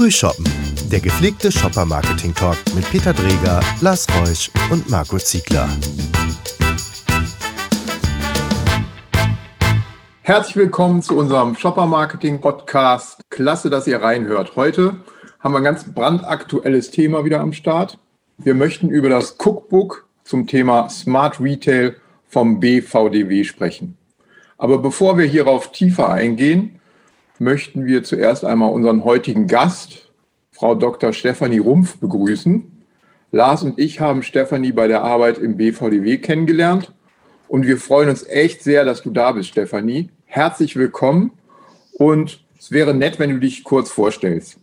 Frühshoppen, der gepflegte Shopper-Marketing-Talk mit Peter Dreger, Lars Reusch und Marco Ziegler. Herzlich willkommen zu unserem Shopper-Marketing-Podcast. Klasse, dass ihr reinhört. Heute haben wir ein ganz brandaktuelles Thema wieder am Start. Wir möchten über das Cookbook zum Thema Smart Retail vom BVDW sprechen. Aber bevor wir hierauf tiefer eingehen, möchten wir zuerst einmal unseren heutigen Gast, Frau Dr. Stefanie Rumpf, begrüßen. Lars und ich haben Stefanie bei der Arbeit im BVDW kennengelernt und wir freuen uns echt sehr, dass du da bist, Stefanie. Herzlich willkommen und es wäre nett, wenn du dich kurz vorstellst.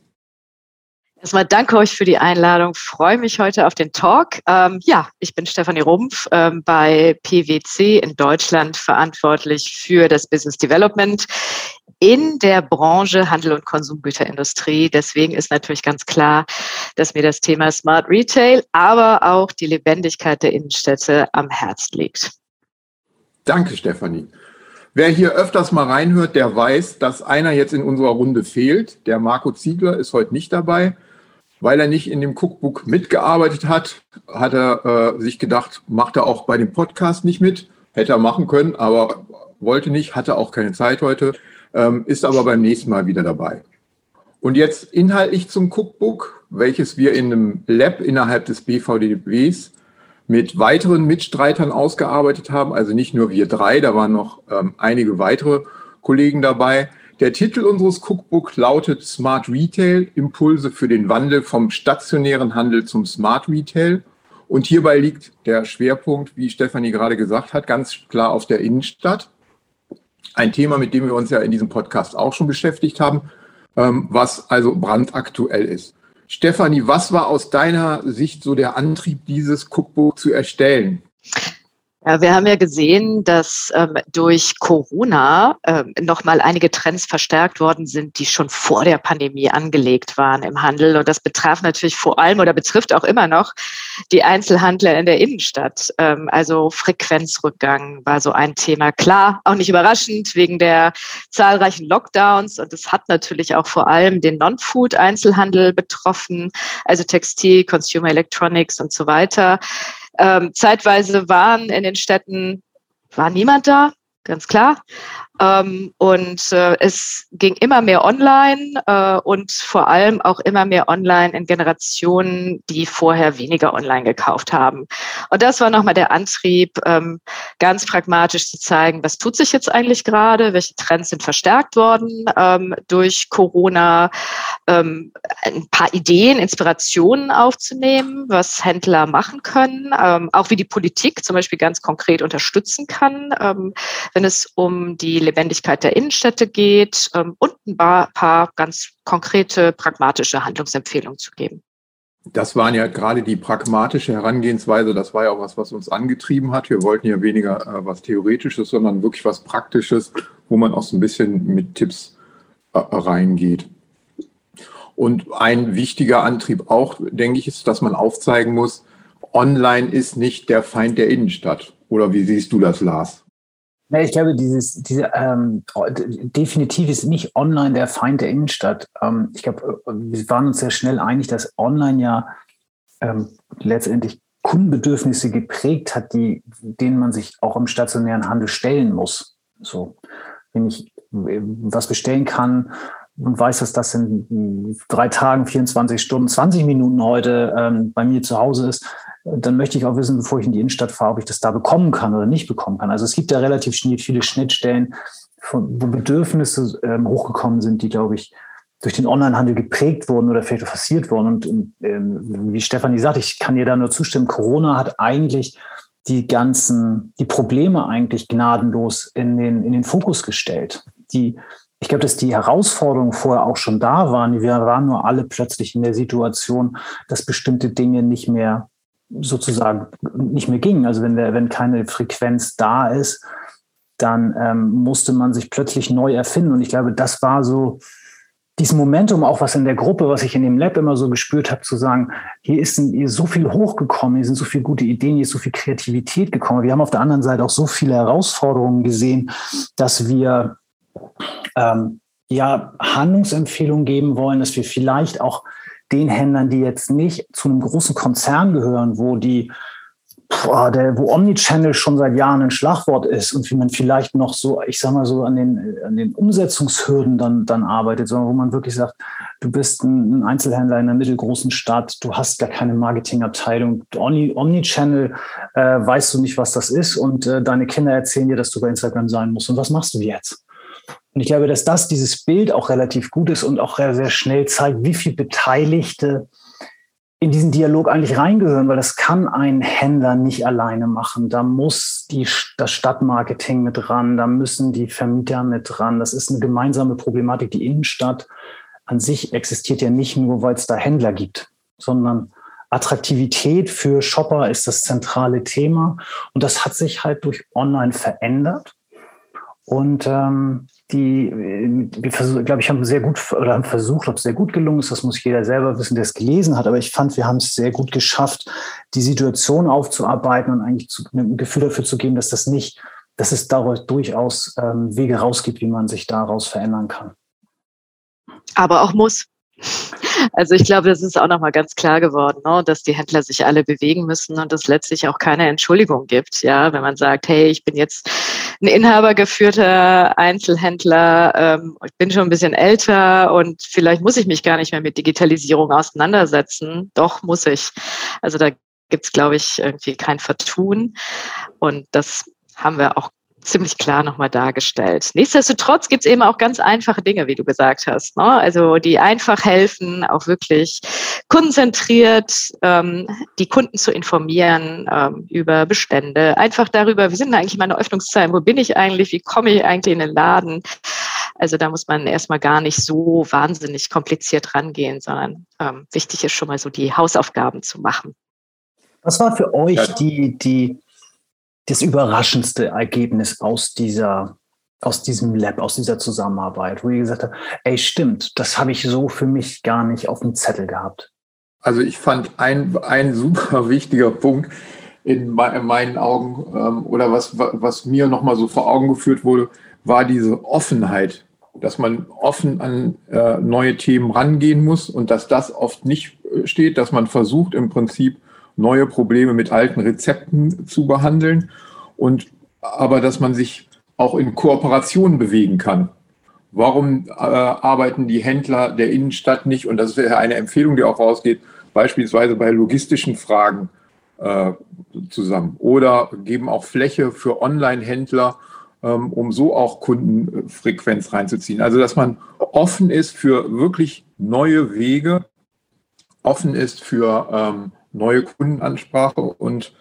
Erstmal danke euch für die Einladung. Freue mich heute auf den Talk. Ähm, ja, ich bin Stefanie Rumpf ähm, bei PwC in Deutschland verantwortlich für das Business Development in der Branche Handel und Konsumgüterindustrie. Deswegen ist natürlich ganz klar, dass mir das Thema Smart Retail, aber auch die Lebendigkeit der Innenstädte am Herzen liegt. Danke, Stefanie. Wer hier öfters mal reinhört, der weiß, dass einer jetzt in unserer Runde fehlt. Der Marco Ziegler ist heute nicht dabei. Weil er nicht in dem Cookbook mitgearbeitet hat, hat er äh, sich gedacht, macht er auch bei dem Podcast nicht mit. Hätte er machen können, aber wollte nicht, hatte auch keine Zeit heute ähm, ist aber beim nächsten Mal wieder dabei. Und jetzt inhaltlich zum Cookbook, welches wir in einem Lab innerhalb des BVDWs mit weiteren Mitstreitern ausgearbeitet haben. Also nicht nur wir drei, da waren noch ähm, einige weitere Kollegen dabei. Der Titel unseres Cookbook lautet Smart Retail, Impulse für den Wandel vom stationären Handel zum Smart Retail. Und hierbei liegt der Schwerpunkt, wie Stefanie gerade gesagt hat, ganz klar auf der Innenstadt. Ein Thema, mit dem wir uns ja in diesem Podcast auch schon beschäftigt haben, ähm, was also brandaktuell ist. Stefanie, was war aus deiner Sicht so der Antrieb, dieses Cookbook zu erstellen? Ja, wir haben ja gesehen, dass ähm, durch Corona ähm, nochmal einige Trends verstärkt worden sind, die schon vor der Pandemie angelegt waren im Handel. Und das betraf natürlich vor allem oder betrifft auch immer noch die Einzelhandler in der Innenstadt. Ähm, also Frequenzrückgang war so ein Thema. Klar, auch nicht überraschend wegen der zahlreichen Lockdowns. Und es hat natürlich auch vor allem den Non-Food-Einzelhandel betroffen, also Textil, Consumer Electronics und so weiter. Ähm, zeitweise waren in den Städten, war niemand da, ganz klar. Ähm, und äh, es ging immer mehr online äh, und vor allem auch immer mehr online in Generationen, die vorher weniger online gekauft haben. Und das war nochmal der Antrieb, ähm, ganz pragmatisch zu zeigen, was tut sich jetzt eigentlich gerade, welche Trends sind verstärkt worden ähm, durch Corona, ähm, ein paar Ideen, Inspirationen aufzunehmen, was Händler machen können, ähm, auch wie die Politik zum Beispiel ganz konkret unterstützen kann, ähm, wenn es um die Lebendigkeit der Innenstädte geht ähm, und ein paar, ganz konkrete, pragmatische Handlungsempfehlungen zu geben. Das waren ja gerade die pragmatische Herangehensweise. Das war ja auch was, was uns angetrieben hat. Wir wollten ja weniger äh, was Theoretisches, sondern wirklich was Praktisches, wo man auch so ein bisschen mit Tipps äh, reingeht. Und ein wichtiger Antrieb auch, denke ich, ist, dass man aufzeigen muss, online ist nicht der Feind der Innenstadt. Oder wie siehst du das, Lars? Ja, ich glaube, dieses, diese, ähm, definitiv ist nicht online der Feind der Innenstadt. Ähm, ich glaube, wir waren uns sehr schnell einig, dass online ja ähm, letztendlich Kundenbedürfnisse geprägt hat, die, denen man sich auch im stationären Handel stellen muss. So, wenn ich äh, was bestellen kann und weiß, dass das in drei Tagen, 24 Stunden, 20 Minuten heute ähm, bei mir zu Hause ist, dann möchte ich auch wissen, bevor ich in die Innenstadt fahre, ob ich das da bekommen kann oder nicht bekommen kann. Also es gibt ja relativ viele Schnittstellen, wo Bedürfnisse ähm, hochgekommen sind, die, glaube ich, durch den Onlinehandel geprägt wurden oder vielleicht forciert wurden. Und, ähm, wie Stefanie sagt, ich kann dir da nur zustimmen, Corona hat eigentlich die ganzen, die Probleme eigentlich gnadenlos in den, in den Fokus gestellt. Die, ich glaube, dass die Herausforderungen vorher auch schon da waren. Wir waren nur alle plötzlich in der Situation, dass bestimmte Dinge nicht mehr sozusagen nicht mehr ging. Also wenn, der, wenn keine Frequenz da ist, dann ähm, musste man sich plötzlich neu erfinden. Und ich glaube, das war so dieses Momentum, auch was in der Gruppe, was ich in dem Lab immer so gespürt habe, zu sagen, hier ist, hier ist so viel hochgekommen, hier sind so viele gute Ideen, hier ist so viel Kreativität gekommen. Wir haben auf der anderen Seite auch so viele Herausforderungen gesehen, dass wir ähm, ja Handlungsempfehlungen geben wollen, dass wir vielleicht auch den Händlern, die jetzt nicht zu einem großen Konzern gehören, wo die boah, der, wo Omnichannel schon seit Jahren ein Schlagwort ist und wie man vielleicht noch so, ich sag mal so, an den, an den Umsetzungshürden dann, dann arbeitet, sondern wo man wirklich sagt, du bist ein Einzelhändler in einer mittelgroßen Stadt, du hast gar keine Marketingabteilung, Omni, Omnichannel, äh, weißt du nicht, was das ist und äh, deine Kinder erzählen dir, dass du bei Instagram sein musst. Und was machst du jetzt? Und ich glaube, dass das dieses Bild auch relativ gut ist und auch sehr schnell zeigt, wie viel Beteiligte in diesen Dialog eigentlich reingehören, weil das kann ein Händler nicht alleine machen. Da muss die, das Stadtmarketing mit ran, da müssen die Vermieter mit dran. Das ist eine gemeinsame Problematik. Die Innenstadt an sich existiert ja nicht nur, weil es da Händler gibt, sondern Attraktivität für Shopper ist das zentrale Thema. Und das hat sich halt durch Online verändert. Und ähm, die, wir versuchen, glaube ich, haben sehr gut oder haben versucht, ob es sehr gut gelungen ist, das muss jeder selber wissen, der es gelesen hat. Aber ich fand, wir haben es sehr gut geschafft, die Situation aufzuarbeiten und eigentlich zu, ein Gefühl dafür zu geben, dass das nicht, dass es daraus durchaus ähm, Wege rausgibt, wie man sich daraus verändern kann. Aber auch muss. Also ich glaube, das ist auch nochmal ganz klar geworden, ne, dass die Händler sich alle bewegen müssen und es letztlich auch keine Entschuldigung gibt, ja, wenn man sagt, hey, ich bin jetzt ein inhabergeführter Einzelhändler, ähm, ich bin schon ein bisschen älter und vielleicht muss ich mich gar nicht mehr mit Digitalisierung auseinandersetzen. Doch muss ich. Also da gibt es, glaube ich, irgendwie kein Vertun. Und das haben wir auch ziemlich klar nochmal dargestellt. Nichtsdestotrotz gibt es eben auch ganz einfache Dinge, wie du gesagt hast. Ne? Also die einfach helfen, auch wirklich konzentriert ähm, die Kunden zu informieren ähm, über Bestände, einfach darüber, wie sind eigentlich meine Öffnungszeiten, wo bin ich eigentlich, wie komme ich eigentlich in den Laden. Also da muss man erstmal gar nicht so wahnsinnig kompliziert rangehen, sondern ähm, wichtig ist schon mal so die Hausaufgaben zu machen. Was war für euch die, die das überraschendste Ergebnis aus dieser aus diesem Lab, aus dieser Zusammenarbeit, wo ihr gesagt habt, ey, stimmt, das habe ich so für mich gar nicht auf dem Zettel gehabt? Also ich fand ein, ein super wichtiger Punkt in, meinen Augen ähm, oder was, was mir nochmal so vor Augen geführt wurde, war diese Offenheit, dass man offen an äh, neue Themen rangehen muss und dass das oft nicht äh, steht, dass man versucht im Prinzip neue Probleme mit alten Rezepten zu behandeln und aber dass man sich auch in Kooperation bewegen kann. Warum äh, arbeiten die Händler der Innenstadt nicht, und das wäre eine Empfehlung, die auch rausgeht, beispielsweise bei logistischen Fragen äh, zusammen oder geben auch Fläche für Online-Händler, ähm, um so auch Kundenfrequenz reinzuziehen. Also dass man offen ist für wirklich neue Wege, offen ist für ähm, neue Kundenansprache und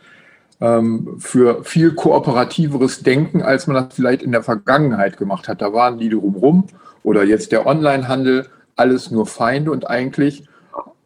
ähm, für viel kooperativeres Denken, als man das vielleicht in der Vergangenheit gemacht hat. Da waren die drumherum oder jetzt der Onlinehandel, alles nur Feinde und eigentlich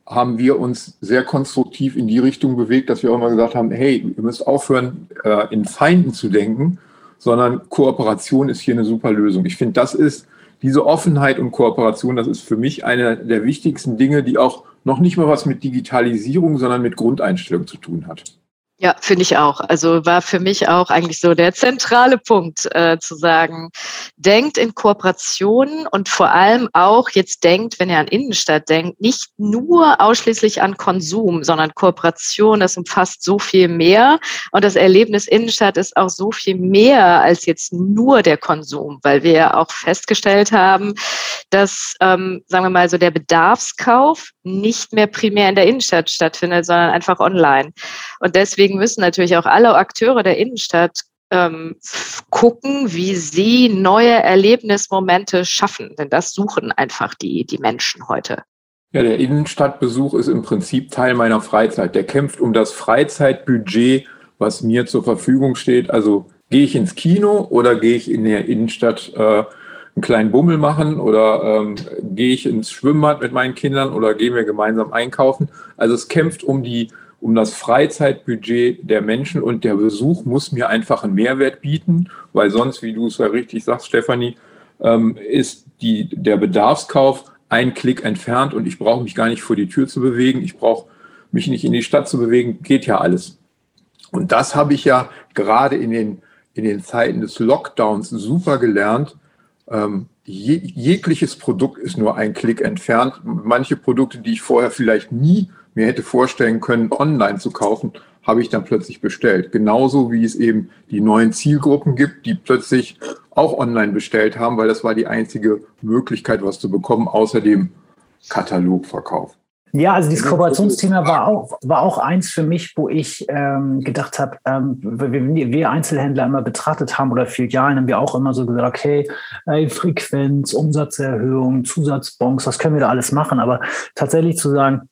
haben wir uns sehr konstruktiv in die Richtung bewegt, dass wir auch mal gesagt haben, hey, ihr müsst aufhören, äh, in Feinden zu denken, sondern Kooperation ist hier eine super Lösung. Ich finde, das ist diese Offenheit und Kooperation, das ist für mich eine der wichtigsten Dinge, die auch noch nicht mal was mit Digitalisierung, sondern mit Grundeinstellung zu tun hat. Ja, finde ich auch. Also war für mich auch eigentlich so der zentrale Punkt äh, zu sagen, denkt in Kooperationen und vor allem auch jetzt denkt, wenn ihr an Innenstadt denkt, nicht nur ausschließlich an Konsum, sondern Kooperation, das umfasst so viel mehr und das Erlebnis Innenstadt ist auch so viel mehr als jetzt nur der Konsum, weil wir ja auch festgestellt haben, dass, ähm, sagen wir mal, so der Bedarfskauf nicht mehr primär in der Innenstadt stattfindet, sondern einfach online. Und deswegen deswegen müssen natürlich auch alle Akteure der Innenstadt ähm, gucken, wie sie neue Erlebnismomente schaffen. Denn das suchen einfach die, die Menschen heute. Ja, der Innenstadtbesuch ist im Prinzip Teil meiner Freizeit. Der kämpft um das Freizeitbudget, was mir zur Verfügung steht. Also gehe ich ins Kino oder gehe ich in der Innenstadt äh, einen kleinen Bummel machen oder ähm, gehe ich ins Schwimmbad mit meinen Kindern oder gehen wir gemeinsam einkaufen. Also es kämpft um die um das Freizeitbudget der Menschen und der Besuch muss mir einfach einen Mehrwert bieten, weil sonst, wie du es ja richtig sagst, Stefanie, ähm, ist die, der Bedarfskauf ein Klick entfernt und ich brauche mich gar nicht vor die Tür zu bewegen, ich brauche mich nicht in die Stadt zu bewegen, geht ja alles. Und das habe ich ja gerade in den, in den Zeiten des Lockdowns super gelernt. Ähm, je, jegliches Produkt ist nur ein Klick entfernt. Manche Produkte, die ich vorher vielleicht nie mir hätte vorstellen können, online zu kaufen, habe ich dann plötzlich bestellt. Genauso wie es eben die neuen Zielgruppen gibt, die plötzlich auch online bestellt haben, weil das war die einzige Möglichkeit, was zu bekommen, außer dem Katalogverkauf. Ja, also dieses Kooperationsthema war auch, war auch eins für mich, wo ich ähm, gedacht habe, ähm, wir, wir Einzelhändler immer betrachtet haben oder Filialen haben wir auch immer so gesagt, okay, äh, Frequenz, Umsatzerhöhung, Zusatzbons, was können wir da alles machen? Aber tatsächlich zu sagen,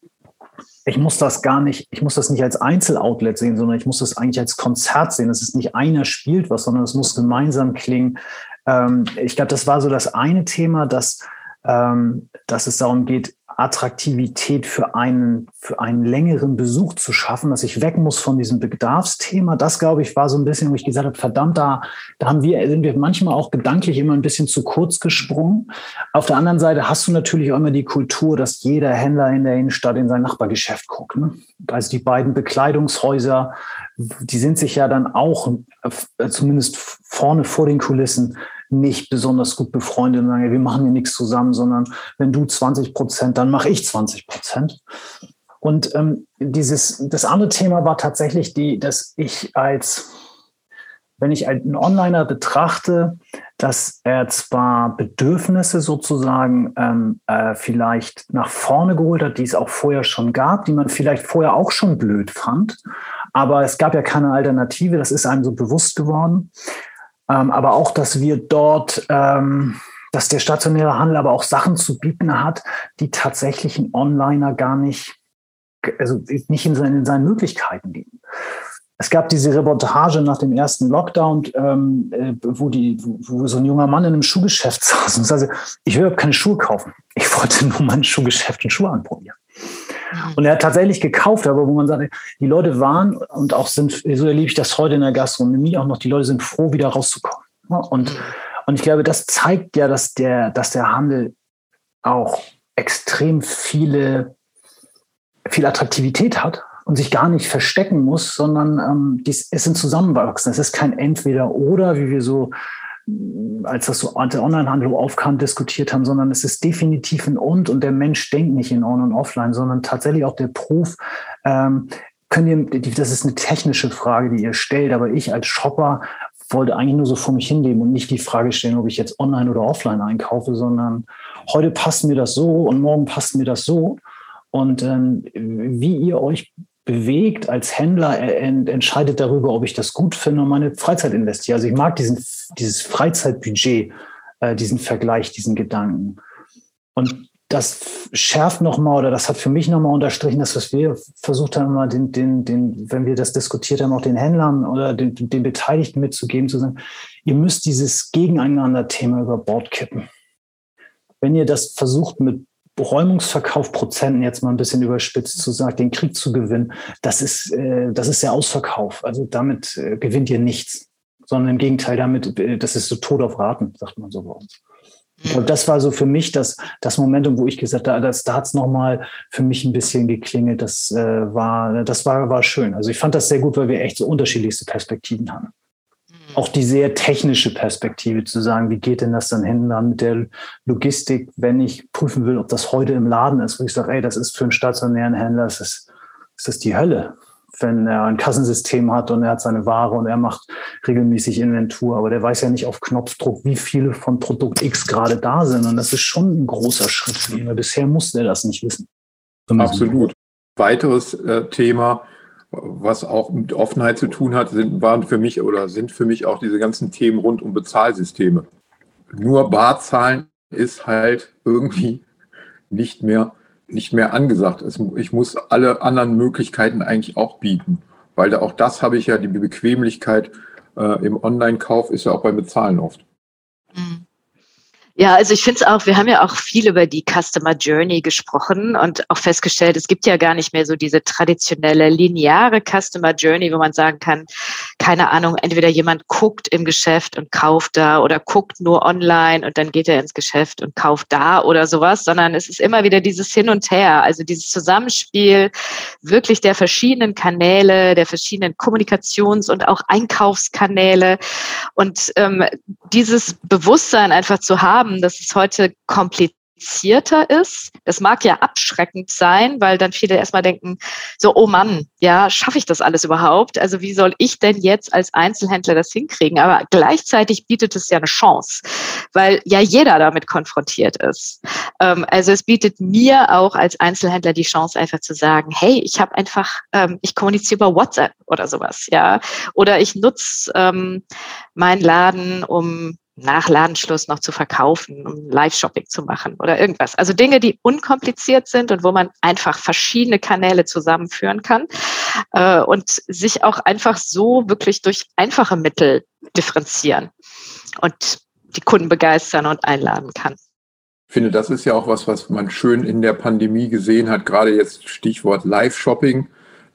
ich muss das gar nicht, ich muss das nicht als Einzeloutlet sehen, sondern ich muss das eigentlich als Konzert sehen. Es ist nicht einer spielt was, sondern es muss gemeinsam klingen. Ähm, ich glaube, das war so das eine Thema, dass, ähm, dass es darum geht, Attraktivität für einen, für einen längeren Besuch zu schaffen, dass ich weg muss von diesem Bedarfsthema. Das, glaube ich, war so ein bisschen, wo ich gesagt habe, verdammt, da, da haben wir, sind wir manchmal auch gedanklich immer ein bisschen zu kurz gesprungen. Auf der anderen Seite hast du natürlich auch immer die Kultur, dass jeder Händler in der Innenstadt in sein Nachbargeschäft guckt. Ne? Also die beiden Bekleidungshäuser, die sind sich ja dann auch, äh, zumindest vorne vor den Kulissen, nicht besonders gut befreundet und sagen, wir machen hier nichts zusammen, sondern wenn du 20 Prozent, dann mache ich 20 Prozent. Und ähm, dieses, das andere Thema war tatsächlich die, dass ich als, wenn ich einen Onliner betrachte, dass er zwar Bedürfnisse sozusagen ähm, äh, vielleicht nach vorne geholt hat, die es auch vorher schon gab, die man vielleicht vorher auch schon blöd fand, aber es gab ja keine Alternative, das ist einem so bewusst geworden. Ähm, aber auch, dass wir dort, ähm, dass der stationäre Handel aber auch Sachen zu bieten hat, die tatsächlich ein Onliner gar nicht, also nicht in seinen, in seinen Möglichkeiten liegen. Es gab diese Reportage nach dem ersten Lockdown, ähm, äh, wo, die, wo so ein junger Mann in einem Schuhgeschäft saß und sagte, ich will keine Schuhe kaufen. Ich wollte nur mein Schuhgeschäft und Schuhe anprobieren. Und er hat tatsächlich gekauft, aber wo man sagt, die Leute waren und auch sind, so erlebe ich das heute in der Gastronomie auch noch, die Leute sind froh, wieder rauszukommen. Und, mhm. und ich glaube, das zeigt ja, dass der, dass der Handel auch extrem viele, viel Attraktivität hat und sich gar nicht verstecken muss, sondern ähm, dies, es sind Zusammenwachsen. Es ist kein Entweder-Oder, wie wir so als das so der Onlinehandel aufkam, diskutiert haben, sondern es ist definitiv ein Und und der Mensch denkt nicht in On und Offline, sondern tatsächlich auch der Proof. Ähm, könnt ihr, das ist eine technische Frage, die ihr stellt, aber ich als Shopper wollte eigentlich nur so vor mich hinleben und nicht die Frage stellen, ob ich jetzt online oder offline einkaufe, sondern heute passt mir das so und morgen passt mir das so. Und ähm, wie ihr euch bewegt als Händler, entscheidet darüber, ob ich das gut finde und meine Freizeit investiere. Also ich mag diesen, dieses Freizeitbudget, äh, diesen Vergleich, diesen Gedanken. Und das schärft nochmal oder das hat für mich nochmal unterstrichen, dass was wir versucht haben, mal den, den, den, wenn wir das diskutiert haben, auch den Händlern oder den, den Beteiligten mitzugeben, zu sagen, ihr müsst dieses Gegeneinander-Thema über Bord kippen. Wenn ihr das versucht mit Räumungsverkaufprozenten jetzt mal ein bisschen überspitzt zu sagen, den Krieg zu gewinnen, das ist, äh, das ist der Ausverkauf. Also damit äh, gewinnt ihr nichts, sondern im Gegenteil, damit, äh, das ist so Tod auf Raten, sagt man so bei uns. Ich glaube, das war so für mich das, das Momentum, wo ich gesagt habe, das, da hat es nochmal für mich ein bisschen geklingelt. Das, äh, war, das war, war schön. Also ich fand das sehr gut, weil wir echt so unterschiedlichste Perspektiven haben auch die sehr technische Perspektive zu sagen, wie geht denn das dann hin dann mit der Logistik, wenn ich prüfen will, ob das heute im Laden ist, wo ich sage, ey, das ist für einen stationären Händler, das ist, das ist die Hölle, wenn er ein Kassensystem hat und er hat seine Ware und er macht regelmäßig Inventur, aber der weiß ja nicht auf Knopfdruck, wie viele von Produkt X gerade da sind und das ist schon ein großer Schritt für ihn, weil bisher musste er das nicht wissen. Absolut. Weiteres äh, Thema, was auch mit Offenheit zu tun hat, sind, waren für mich oder sind für mich auch diese ganzen Themen rund um Bezahlsysteme. Nur Barzahlen ist halt irgendwie nicht mehr, nicht mehr angesagt. Es, ich muss alle anderen Möglichkeiten eigentlich auch bieten, weil da, auch das habe ich ja, die Bequemlichkeit äh, im Online-Kauf ist ja auch beim Bezahlen oft. Ja, also ich finde es auch, wir haben ja auch viel über die Customer Journey gesprochen und auch festgestellt, es gibt ja gar nicht mehr so diese traditionelle lineare Customer Journey, wo man sagen kann, keine Ahnung, entweder jemand guckt im Geschäft und kauft da oder guckt nur online und dann geht er ins Geschäft und kauft da oder sowas, sondern es ist immer wieder dieses Hin und Her, also dieses Zusammenspiel wirklich der verschiedenen Kanäle, der verschiedenen Kommunikations- und auch Einkaufskanäle und ähm, dieses Bewusstsein einfach zu haben, zusammen, dass es heute kompliziert komplizierter ist. Das mag ja abschreckend sein, weil dann viele erstmal denken, so, oh Mann, ja, schaffe ich das alles überhaupt? Also wie soll ich denn jetzt als Einzelhändler das hinkriegen? Aber gleichzeitig bietet es ja eine Chance, weil ja jeder damit konfrontiert ist. Ähm, also es bietet mir auch als Einzelhändler die Chance, einfach zu sagen, hey, ich habe einfach, ähm, ich kommuniziere über WhatsApp oder sowas, ja. Oder ich nutze ähm, meinen Laden, um nach Ladenschluss noch zu verkaufen, um Live-Shopping zu machen oder irgendwas. Also Dinge, die unkompliziert sind und wo man einfach verschiedene Kanäle zusammenführen kann äh, und sich auch einfach so wirklich durch einfache Mittel differenzieren und die Kunden begeistern und einladen kann. Ich finde, das ist ja auch was, was man schön in der Pandemie gesehen hat, gerade jetzt Stichwort Live-Shopping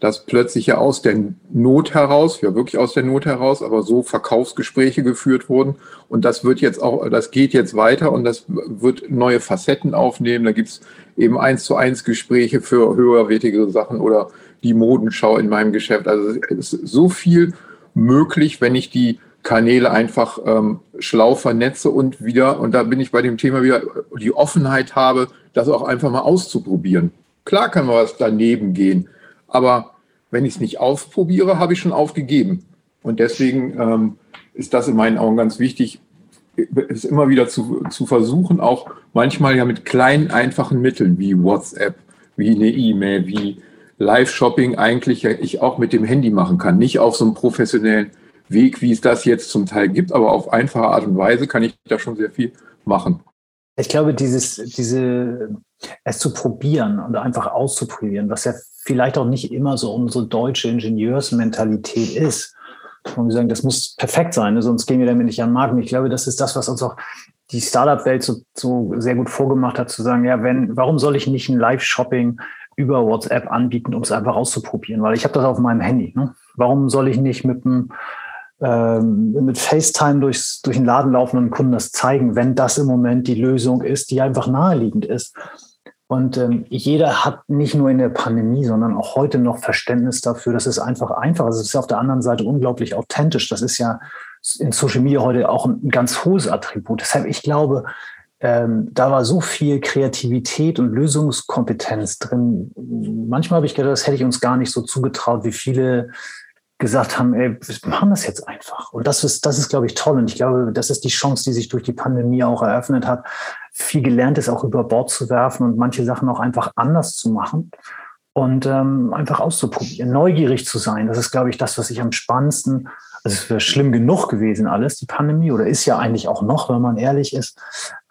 dass plötzlich ja aus der Not heraus, ja wirklich aus der Not heraus, aber so Verkaufsgespräche geführt wurden. Und das wird jetzt auch, das geht jetzt weiter und das wird neue Facetten aufnehmen. Da gibt es eben eins zu eins Gespräche für höherwertige Sachen oder die Modenschau in meinem Geschäft. Also es ist so viel möglich, wenn ich die Kanäle einfach ähm, schlau vernetze und wieder, und da bin ich bei dem Thema wieder, die Offenheit habe, das auch einfach mal auszuprobieren. Klar kann man was daneben gehen, aber wenn ich es nicht ausprobiere, habe ich schon aufgegeben. Und deswegen ähm, ist das in meinen Augen ganz wichtig, es immer wieder zu, zu versuchen, auch manchmal ja mit kleinen, einfachen Mitteln wie WhatsApp, wie eine E-Mail, wie Live-Shopping eigentlich ich auch mit dem Handy machen kann. Nicht auf so einem professionellen Weg, wie es das jetzt zum Teil gibt, aber auf einfache Art und Weise kann ich da schon sehr viel machen. Ich glaube, dieses, diese, es zu probieren und einfach auszuprobieren, was ja vielleicht auch nicht immer so unsere deutsche Ingenieursmentalität ist. Und wir sagen, das muss perfekt sein, sonst gehen wir damit nicht an den Markt. Und ich glaube, das ist das, was uns auch die Startup-Welt so, so sehr gut vorgemacht hat, zu sagen, ja, wenn, warum soll ich nicht ein Live-Shopping über WhatsApp anbieten, um es einfach auszuprobieren? Weil ich habe das auf meinem Handy. Ne? Warum soll ich nicht mit einem ähm, mit FaceTime durchs, durch den Laden laufen und Kunden das zeigen, wenn das im Moment die Lösung ist, die einfach naheliegend ist? Und ähm, jeder hat nicht nur in der Pandemie, sondern auch heute noch Verständnis dafür, dass es einfach einfach ist. Es ist auf der anderen Seite unglaublich authentisch. Das ist ja in Social Media heute auch ein ganz hohes Attribut. Deshalb, ich glaube, ähm, da war so viel Kreativität und Lösungskompetenz drin. Manchmal habe ich gedacht, das hätte ich uns gar nicht so zugetraut, wie viele gesagt haben, ey, wir machen das jetzt einfach. Und das ist, das ist, glaube ich, toll. Und ich glaube, das ist die Chance, die sich durch die Pandemie auch eröffnet hat, viel gelernt ist, auch über Bord zu werfen und manche Sachen auch einfach anders zu machen und ähm, einfach auszuprobieren, neugierig zu sein. Das ist, glaube ich, das, was ich am spannendsten also es wäre schlimm genug gewesen alles, die Pandemie, oder ist ja eigentlich auch noch, wenn man ehrlich ist.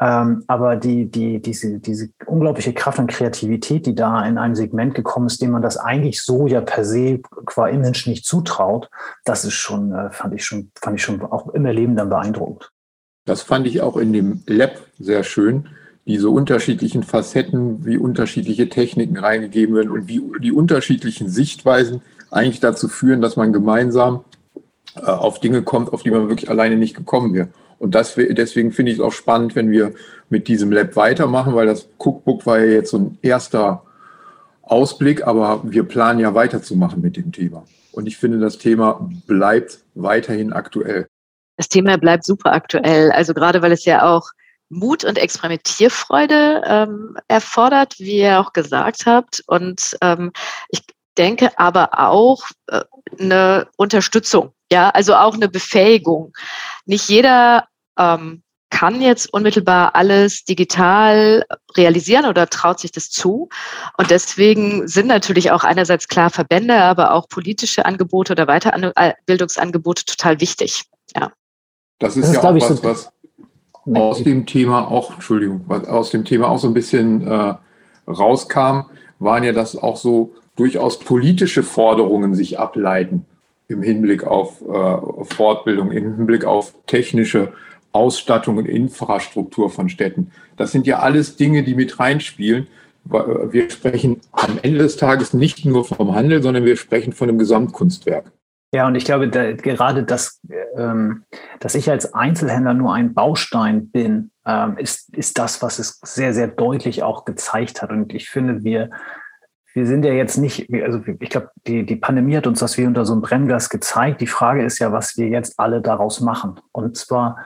Ähm, aber die, die, diese, diese unglaubliche Kraft und Kreativität, die da in einem Segment gekommen ist, dem man das eigentlich so ja per se qua Image nicht zutraut, das ist schon, äh, fand ich schon, fand ich schon auch im Erleben dann beeindruckend. Das fand ich auch in dem Lab sehr schön, diese unterschiedlichen Facetten, wie unterschiedliche Techniken reingegeben werden und wie die unterschiedlichen Sichtweisen eigentlich dazu führen, dass man gemeinsam äh, auf Dinge kommt, auf die man wirklich alleine nicht gekommen wäre. Und das, deswegen finde ich es auch spannend, wenn wir mit diesem Lab weitermachen, weil das Cookbook war ja jetzt so ein erster Ausblick, aber wir planen ja weiterzumachen mit dem Thema. Und ich finde, das Thema bleibt weiterhin aktuell. Das Thema bleibt super aktuell. Also gerade weil es ja auch Mut und Experimentierfreude ähm, erfordert, wie ihr auch gesagt habt. Und ähm, ich denke aber auch äh, eine Unterstützung ja, also auch eine Befähigung. Nicht jeder ähm, kann jetzt unmittelbar alles digital realisieren oder traut sich das zu. Und deswegen sind natürlich auch einerseits klar Verbände, aber auch politische Angebote oder Weiterbildungsangebote total wichtig. Ja. Das ist, das ist ja auch was, so was aus dem Thema auch, Entschuldigung, was aus dem Thema auch so ein bisschen äh, rauskam, waren ja, dass auch so durchaus politische Forderungen sich ableiten im Hinblick auf äh, Fortbildung, im Hinblick auf technische Ausstattung und Infrastruktur von Städten. Das sind ja alles Dinge, die mit reinspielen. Wir sprechen am Ende des Tages nicht nur vom Handel, sondern wir sprechen von einem Gesamtkunstwerk. Ja, und ich glaube, da, gerade das, ähm, dass ich als Einzelhändler nur ein Baustein bin, ähm, ist, ist das, was es sehr, sehr deutlich auch gezeigt hat. Und ich finde, wir wir sind ja jetzt nicht, also ich glaube, die, die Pandemie hat uns das wie unter so einem Brennglas gezeigt. Die Frage ist ja, was wir jetzt alle daraus machen. Und zwar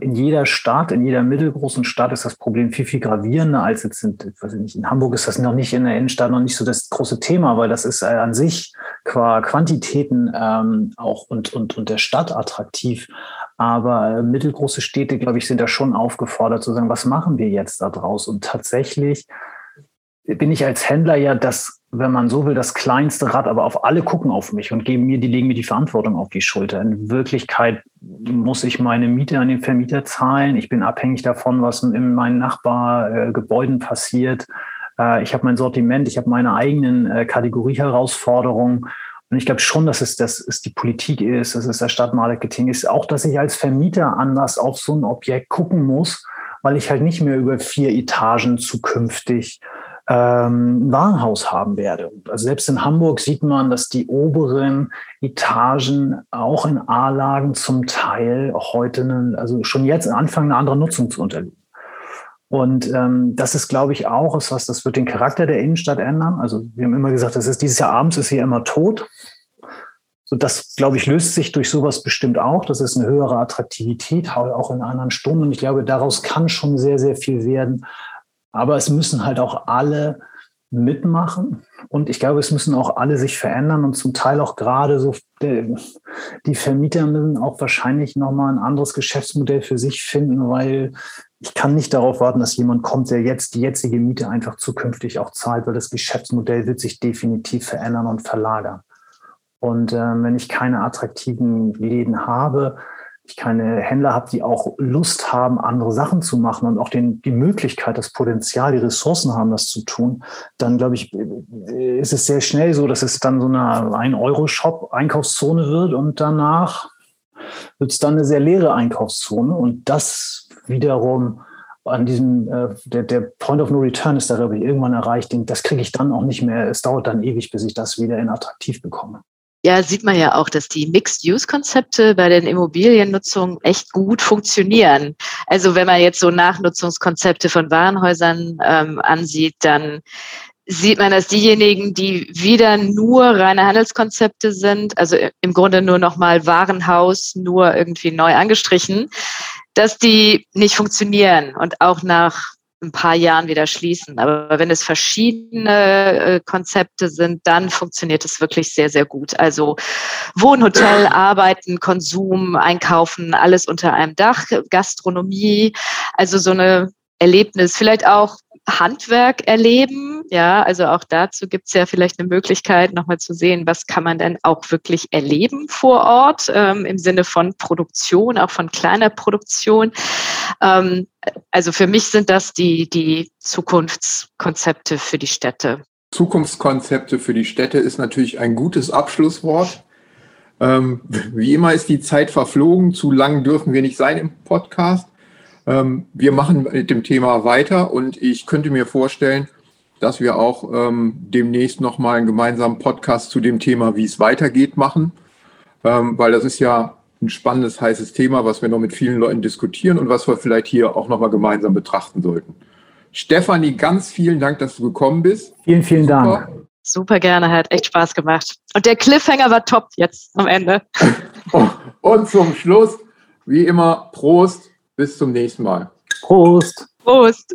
in jeder Stadt, in jeder mittelgroßen Stadt ist das Problem viel, viel gravierender als jetzt in, nicht, in Hamburg ist das noch nicht in der Innenstadt noch nicht so das große Thema, weil das ist äh, an sich qua Quantitäten ähm, auch und, und, und der Stadt attraktiv. Aber äh, mittelgroße Städte, glaube ich, sind da schon aufgefordert zu sagen, was machen wir jetzt da draus? Und tatsächlich bin ich als Händler ja das, wenn man so will, das kleinste Rad, aber auf alle gucken auf mich und geben mir, die legen mir die Verantwortung auf die Schulter. In Wirklichkeit muss ich meine Miete an den Vermieter zahlen. Ich bin abhängig davon, was in meinen Nachbargebäuden passiert. Äh, ich habe mein Sortiment, ich habe meine eigenen äh, Kategorieherausforderungen. Und ich glaube schon, dass es, dass es die Politik ist, dass es das Stadtmarketing ist, auch dass ich als Vermieter anders auf so ein Objekt gucken muss, weil ich halt nicht mehr über vier Etagen zukünftig ähm, Warenhaus haben werde. Also selbst in Hamburg sieht man, dass die oberen Etagen auch in A-Lagen zum Teil heute, eine, also schon jetzt anfangen, eine andere Nutzung zu unterliegen. Und ähm, das ist, glaube ich, auch etwas, das wird den Charakter der Innenstadt ändern. Also wir haben immer gesagt, das ist dieses Jahr abends ist hier immer tot. So, das, glaube ich, löst sich durch sowas bestimmt auch. Das ist eine höhere Attraktivität, auch in anderen Stunden. Und ich glaube, daraus kann schon sehr, sehr viel werden. Aber es müssen halt auch alle mitmachen. Und ich glaube, es müssen auch alle sich verändern und zum Teil auch gerade so die, Vermieter müssen auch wahrscheinlich nochmal ein anderes Geschäftsmodell für sich finden, weil ich kann nicht darauf warten, dass jemand kommt, der jetzt die jetzige Miete einfach zukünftig auch zahlt, weil das Geschäftsmodell wird sich definitiv verändern und verlagern. Und äh, wenn ich keine attraktiven Läden habe, ich keine Händler habe, die auch Lust haben, andere Sachen zu machen und auch den, die Möglichkeit, das Potenzial, die Ressourcen haben, das zu tun, dann glaube ich, ist es sehr schnell so, dass es dann so eine 1-Euro-Shop-Einkaufszone wird und danach wird es dann eine sehr leere Einkaufszone und das wiederum an diesem, äh, der, der Point of No Return ist da, glaube ich, irgendwann erreicht. Das kriege ich dann auch nicht mehr. Es dauert dann ewig, bis ich das wieder in attraktiv bekomme. Ja, sieht man ja auch, dass die Mixed-Use-Konzepte bei den Immobiliennutzungen echt gut funktionieren. Also wenn man jetzt so Nachnutzungskonzepte von Warenhäusern ähm, ansieht, dann sieht man, dass diejenigen, die wieder nur reine Handelskonzepte sind, also im Grunde nur nochmal Warenhaus, nur irgendwie neu angestrichen, dass die nicht funktionieren und auch nach ein paar Jahren wieder schließen. Aber wenn es verschiedene äh, Konzepte sind, dann funktioniert es wirklich sehr, sehr gut. Also Wohnhotel, Arbeiten, Konsum, Einkaufen, alles unter einem Dach, Gastronomie, also so eine Erlebnis, vielleicht auch Handwerk erleben. Ja, also auch dazu gibt es ja vielleicht eine Möglichkeit, nochmal zu sehen, was kann man denn auch wirklich erleben vor Ort ähm, im Sinne von Produktion, auch von kleiner Produktion. Ähm, also für mich sind das die, die Zukunftskonzepte für die Städte. Zukunftskonzepte für die Städte ist natürlich ein gutes Abschlusswort. Ähm, wie immer ist die Zeit verflogen. Zu lang dürfen wir nicht sein im Podcast. Ähm, wir machen mit dem Thema weiter und ich könnte mir vorstellen, dass wir auch ähm, demnächst nochmal einen gemeinsamen Podcast zu dem Thema, wie es weitergeht, machen, ähm, weil das ist ja ein spannendes, heißes Thema, was wir noch mit vielen Leuten diskutieren und was wir vielleicht hier auch nochmal gemeinsam betrachten sollten. Stefanie, ganz vielen Dank, dass du gekommen bist. Vielen, vielen Super. Dank. Super gerne, hat echt Spaß gemacht. Und der Cliffhanger war top jetzt am Ende. und zum Schluss, wie immer, Prost bis zum nächsten Mal. Prost. Prost.